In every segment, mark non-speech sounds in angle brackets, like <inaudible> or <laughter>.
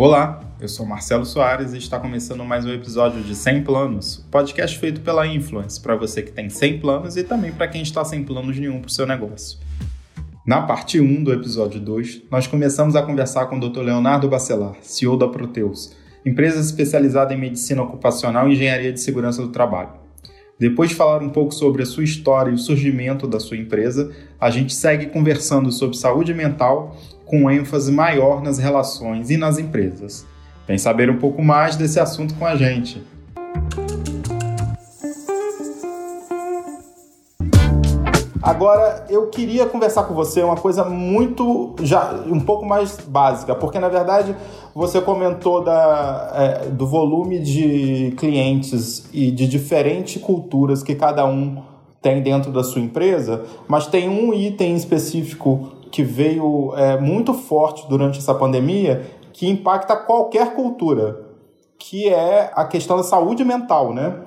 Olá, eu sou Marcelo Soares e está começando mais um episódio de 100 Planos, podcast feito pela Influence, para você que tem 100 planos e também para quem está sem planos nenhum para o seu negócio. Na parte 1 do episódio 2, nós começamos a conversar com o Dr. Leonardo Bacelar, CEO da Proteus, empresa especializada em medicina ocupacional e engenharia de segurança do trabalho. Depois de falar um pouco sobre a sua história e o surgimento da sua empresa, a gente segue conversando sobre saúde mental com ênfase maior nas relações e nas empresas. Vem saber um pouco mais desse assunto com a gente. Agora, eu queria conversar com você uma coisa muito, já um pouco mais básica, porque na verdade você comentou da, é, do volume de clientes e de diferentes culturas que cada um tem dentro da sua empresa, mas tem um item específico que veio é, muito forte durante essa pandemia que impacta qualquer cultura, que é a questão da saúde mental, né?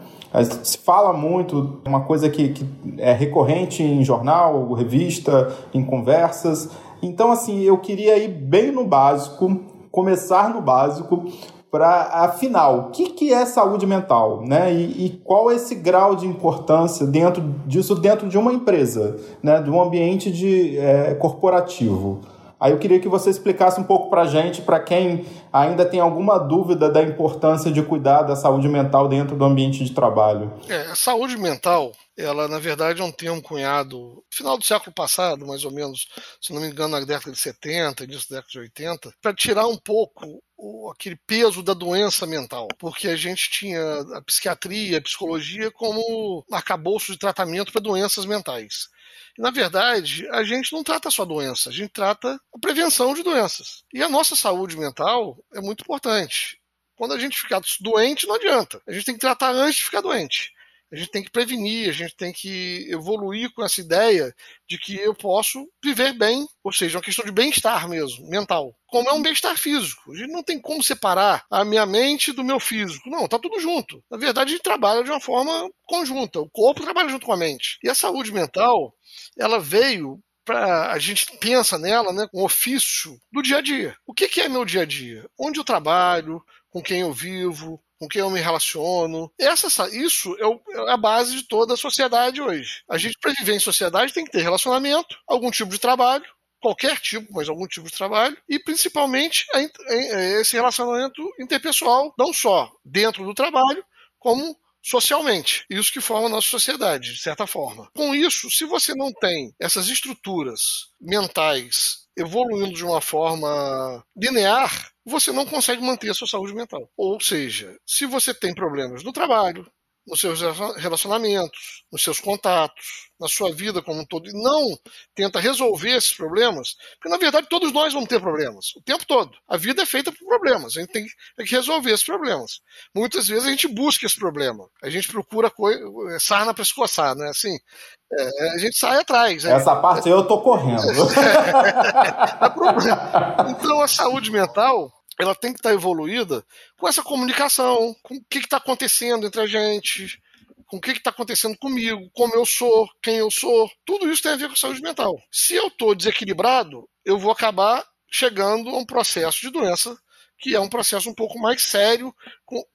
Se fala muito, uma coisa que, que é recorrente em jornal, revista, em conversas. Então, assim, eu queria ir bem no básico, começar no básico, para afinal, o que, que é saúde mental, né? E, e, qual é esse grau de importância dentro disso dentro de uma empresa, né? De um ambiente de é, corporativo. Aí eu queria que você explicasse um pouco para gente, para quem ainda tem alguma dúvida da importância de cuidar da saúde mental dentro do ambiente de trabalho. É, saúde mental, ela na verdade é um termo cunhado final do século passado, mais ou menos, se não me engano, na década de 70, início da década de 80, para tirar um pouco o, aquele peso da doença mental, porque a gente tinha a psiquiatria, a psicologia como arcabouço de tratamento para doenças mentais. Na verdade, a gente não trata só doença, a gente trata a prevenção de doenças. E a nossa saúde mental é muito importante. Quando a gente ficar doente, não adianta. A gente tem que tratar antes de ficar doente. A gente tem que prevenir, a gente tem que evoluir com essa ideia de que eu posso viver bem, ou seja, uma questão de bem-estar mesmo, mental. Como é um bem-estar físico. A gente não tem como separar a minha mente do meu físico. Não, tá tudo junto. Na verdade, a gente trabalha de uma forma conjunta. O corpo trabalha junto com a mente. E a saúde mental, ela veio para a gente pensa nela, né, um ofício do dia a dia. O que, que é meu dia a dia? Onde eu trabalho, com quem eu vivo, com quem eu me relaciono. Essa, isso é, é a base de toda a sociedade hoje. A gente, para viver em sociedade, tem que ter relacionamento, algum tipo de trabalho, qualquer tipo, mas algum tipo de trabalho, e principalmente esse relacionamento interpessoal, não só dentro do trabalho, como socialmente. Isso que forma a nossa sociedade, de certa forma. Com isso, se você não tem essas estruturas mentais evoluindo de uma forma linear, você não consegue manter a sua saúde mental. Ou seja, se você tem problemas no trabalho, nos seus relacionamentos, nos seus contatos, na sua vida como um todo, e não tenta resolver esses problemas, porque na verdade todos nós vamos ter problemas, o tempo todo. A vida é feita por problemas, a gente tem que resolver esses problemas. Muitas vezes a gente busca esse problema, a gente procura é, sarna para escoçar, né? Assim, é, a gente sai atrás. Né? Essa parte eu tô correndo. é então a saúde mental ela tem que estar evoluída com essa comunicação, com o que está acontecendo entre a gente, com o que está acontecendo comigo, como eu sou, quem eu sou. Tudo isso tem a ver com saúde mental. Se eu estou desequilibrado, eu vou acabar chegando a um processo de doença que é um processo um pouco mais sério,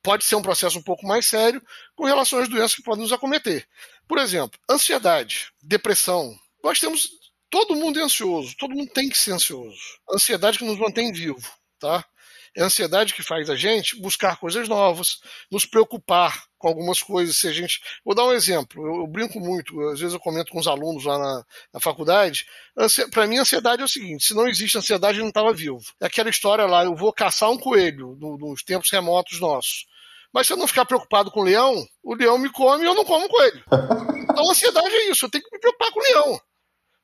pode ser um processo um pouco mais sério com relação às doenças que podem nos acometer. Por exemplo, ansiedade, depressão. Nós temos. Todo mundo é ansioso, todo mundo tem que ser ansioso. Ansiedade que nos mantém vivo, tá? É a ansiedade que faz a gente buscar coisas novas, nos preocupar com algumas coisas. Se a gente, vou dar um exemplo. Eu, eu brinco muito. Às vezes eu comento com os alunos lá na, na faculdade. Para mim, ansiedade é o seguinte: se não existe ansiedade, eu não estava vivo. É aquela história lá. Eu vou caçar um coelho no, nos tempos remotos nossos. Mas se eu não ficar preocupado com o leão, o leão me come e eu não como coelho. Então, a ansiedade é isso. Eu tenho que me preocupar com o leão.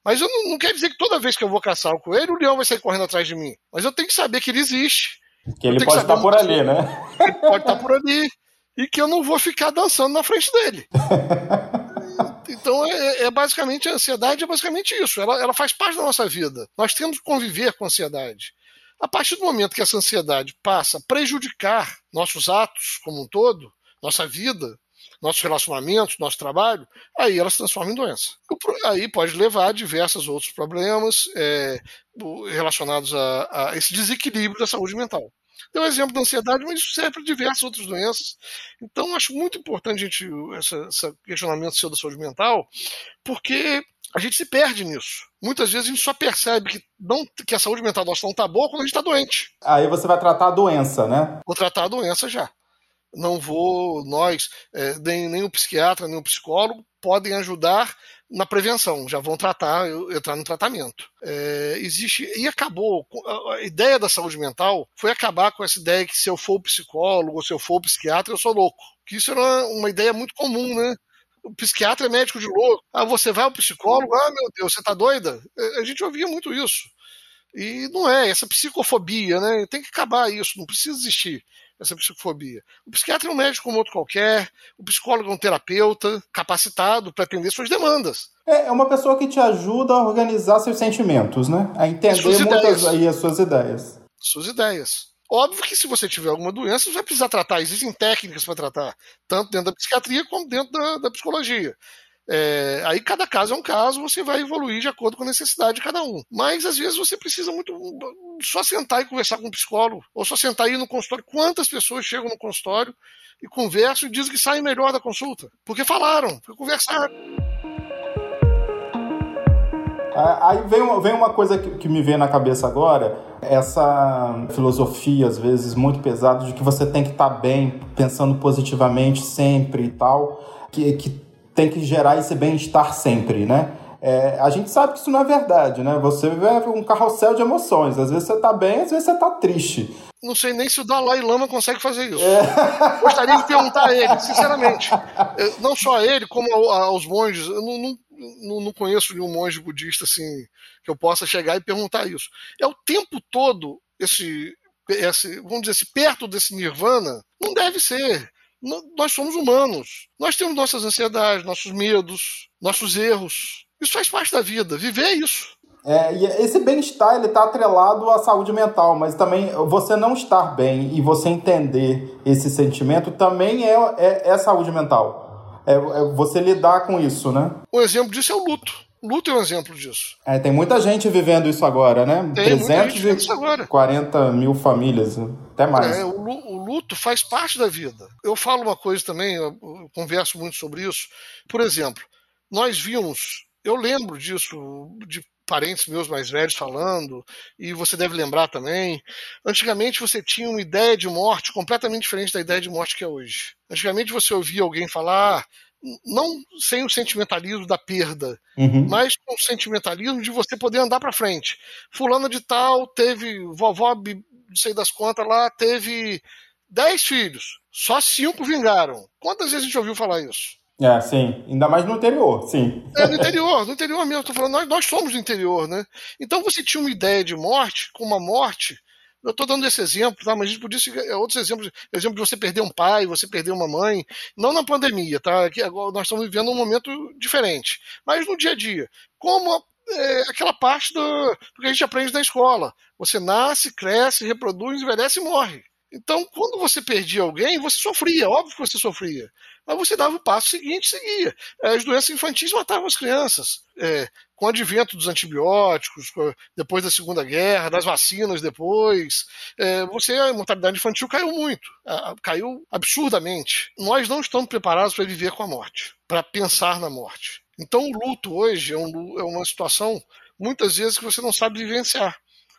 Mas eu não, não quer dizer que toda vez que eu vou caçar o coelho, o leão vai sair correndo atrás de mim. Mas eu tenho que saber que ele existe. Que ele pode estar por ali, né? Ele pode estar por ali. E que eu não vou ficar dançando na frente dele. <laughs> Então, é, é, basicamente, a ansiedade é basicamente isso. Ela, ela faz parte da nossa vida. Nós temos que conviver com a ansiedade. A partir do momento que essa ansiedade passa a prejudicar nossos atos como um todo, nossa vida, nossos relacionamentos, nosso trabalho, aí ela se transforma em doença. Aí pode levar a diversos outros problemas é, relacionados a, a esse desequilíbrio da saúde mental. Deu um exemplo da ansiedade, mas isso serve para diversas outras doenças. Então, acho muito importante a gente, esse questionamento seu da saúde mental, porque a gente se perde nisso. Muitas vezes a gente só percebe que, não, que a saúde mental nossa não está boa quando a gente está doente. Aí você vai tratar a doença, né? Vou tratar a doença já. Não vou, nós, é, nem, nem o psiquiatra, nem o psicólogo, podem ajudar na prevenção, já vão tratar, entrar no tratamento. É, existe, e acabou, a ideia da saúde mental foi acabar com essa ideia que se eu for psicólogo ou se eu for psiquiatra, eu sou louco. Que isso era uma ideia muito comum, né? o psiquiatra é médico de louco. Ah, você vai ao psicólogo? Ah, meu Deus, você tá doida? É, a gente ouvia muito isso. E não é, essa psicofobia, né? Tem que acabar isso, não precisa existir essa psicofobia. O psiquiatra é um médico como outro qualquer, o psicólogo é um terapeuta capacitado para atender suas demandas. É, é uma pessoa que te ajuda a organizar seus sentimentos, né? A entender muitas aí as suas ideias. Suas ideias. Óbvio que se você tiver alguma doença, você vai precisar tratar. Existem técnicas para tratar, tanto dentro da psiquiatria como dentro da, da psicologia. É, aí cada caso é um caso, você vai evoluir de acordo com a necessidade de cada um. Mas às vezes você precisa muito só sentar e conversar com um psicólogo, ou só sentar e ir no consultório. Quantas pessoas chegam no consultório e conversam e dizem que saem melhor da consulta? Porque falaram, porque conversaram. Aí vem uma, vem uma coisa que, que me vem na cabeça agora, essa filosofia, às vezes, muito pesada, de que você tem que estar tá bem, pensando positivamente sempre e tal, que, que tem que gerar esse bem-estar sempre, né? É, a gente sabe que isso não é verdade, né? Você vê um carrossel de emoções. Às vezes você tá bem, às vezes você tá triste. Não sei nem se o Dalai Lama consegue fazer isso. É. Gostaria de perguntar a ele, sinceramente. Não só a ele, como aos monges. Eu não, não, não, conheço nenhum monge budista assim que eu possa chegar e perguntar isso. É o tempo todo esse, esse vamos dizer assim, perto desse nirvana, não deve ser. Nós somos humanos. Nós temos nossas ansiedades, nossos medos, nossos erros. Isso faz parte da vida. Viver é isso. É, e esse bem-estar ele está atrelado à saúde mental, mas também você não estar bem e você entender esse sentimento também é, é, é saúde mental é, é você lidar com isso, né? Um exemplo disso é o luto. Luto é um exemplo disso. É, tem muita gente vivendo isso agora, né? Tem 340 mil famílias, até mais. É, o, o, luto faz parte da vida. Eu falo uma coisa também, eu, eu converso muito sobre isso. Por exemplo, nós vimos, eu lembro disso, de parentes meus mais velhos falando, e você deve lembrar também. Antigamente você tinha uma ideia de morte completamente diferente da ideia de morte que é hoje. Antigamente você ouvia alguém falar, não sem o sentimentalismo da perda, uhum. mas com o sentimentalismo de você poder andar para frente. Fulano de tal teve, vovó, não sei das contas lá, teve dez filhos, só cinco vingaram. Quantas vezes a gente ouviu falar isso? É, sim. Ainda mais no interior, sim. É, no interior, no interior mesmo. Tô falando, nós, nós somos do interior, né? Então você tinha uma ideia de morte, com uma morte. Eu estou dando esse exemplo, tá? Mas a gente podia é, outros exemplos. Exemplo de você perder um pai, você perder uma mãe. Não na pandemia, tá? Aqui, agora nós estamos vivendo um momento diferente. Mas no dia a dia. Como é, aquela parte do, do que a gente aprende na escola. Você nasce, cresce, reproduz, envelhece e morre. Então, quando você perdia alguém, você sofria, óbvio que você sofria. Mas você dava o passo seguinte e seguia. As doenças infantis matavam as crianças. É, com o advento dos antibióticos, depois da Segunda Guerra, das vacinas depois, é, você a mortalidade infantil caiu muito, caiu absurdamente. Nós não estamos preparados para viver com a morte, para pensar na morte. Então o luto hoje é, um, é uma situação muitas vezes que você não sabe vivenciar.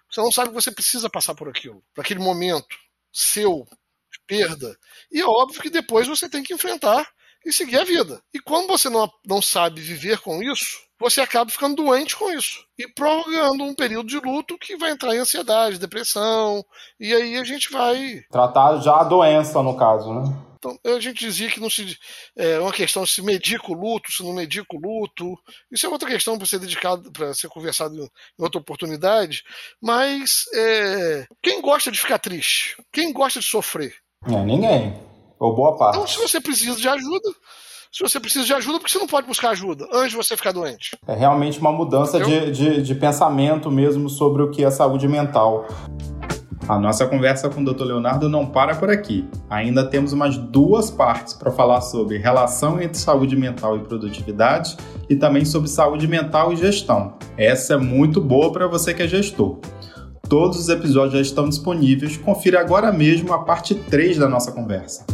Você não sabe que você precisa passar por aquilo, por aquele momento seu de perda. E é óbvio que depois você tem que enfrentar e seguir a vida. E quando você não, não sabe viver com isso, você acaba ficando doente com isso. E prorrogando um período de luto que vai entrar em ansiedade, depressão. E aí a gente vai. Tratar já a doença, no caso, né? Então, a gente dizia que não se é uma questão se medica o luto, se não medica o luto. Isso é outra questão para ser dedicado, para ser conversado em outra oportunidade. Mas é, quem gosta de ficar triste? Quem gosta de sofrer? É, ninguém. Ou boa parte. Então, se você precisa de ajuda, se você precisa de ajuda, porque você não pode buscar ajuda antes de você ficar doente? É realmente uma mudança de, de, de, pensamento mesmo sobre o que é saúde mental. A nossa conversa com o Dr. Leonardo não para por aqui. Ainda temos umas duas partes para falar sobre relação entre saúde mental e produtividade e também sobre saúde mental e gestão. Essa é muito boa para você que é gestor. Todos os episódios já estão disponíveis. Confira agora mesmo a parte 3 da nossa conversa.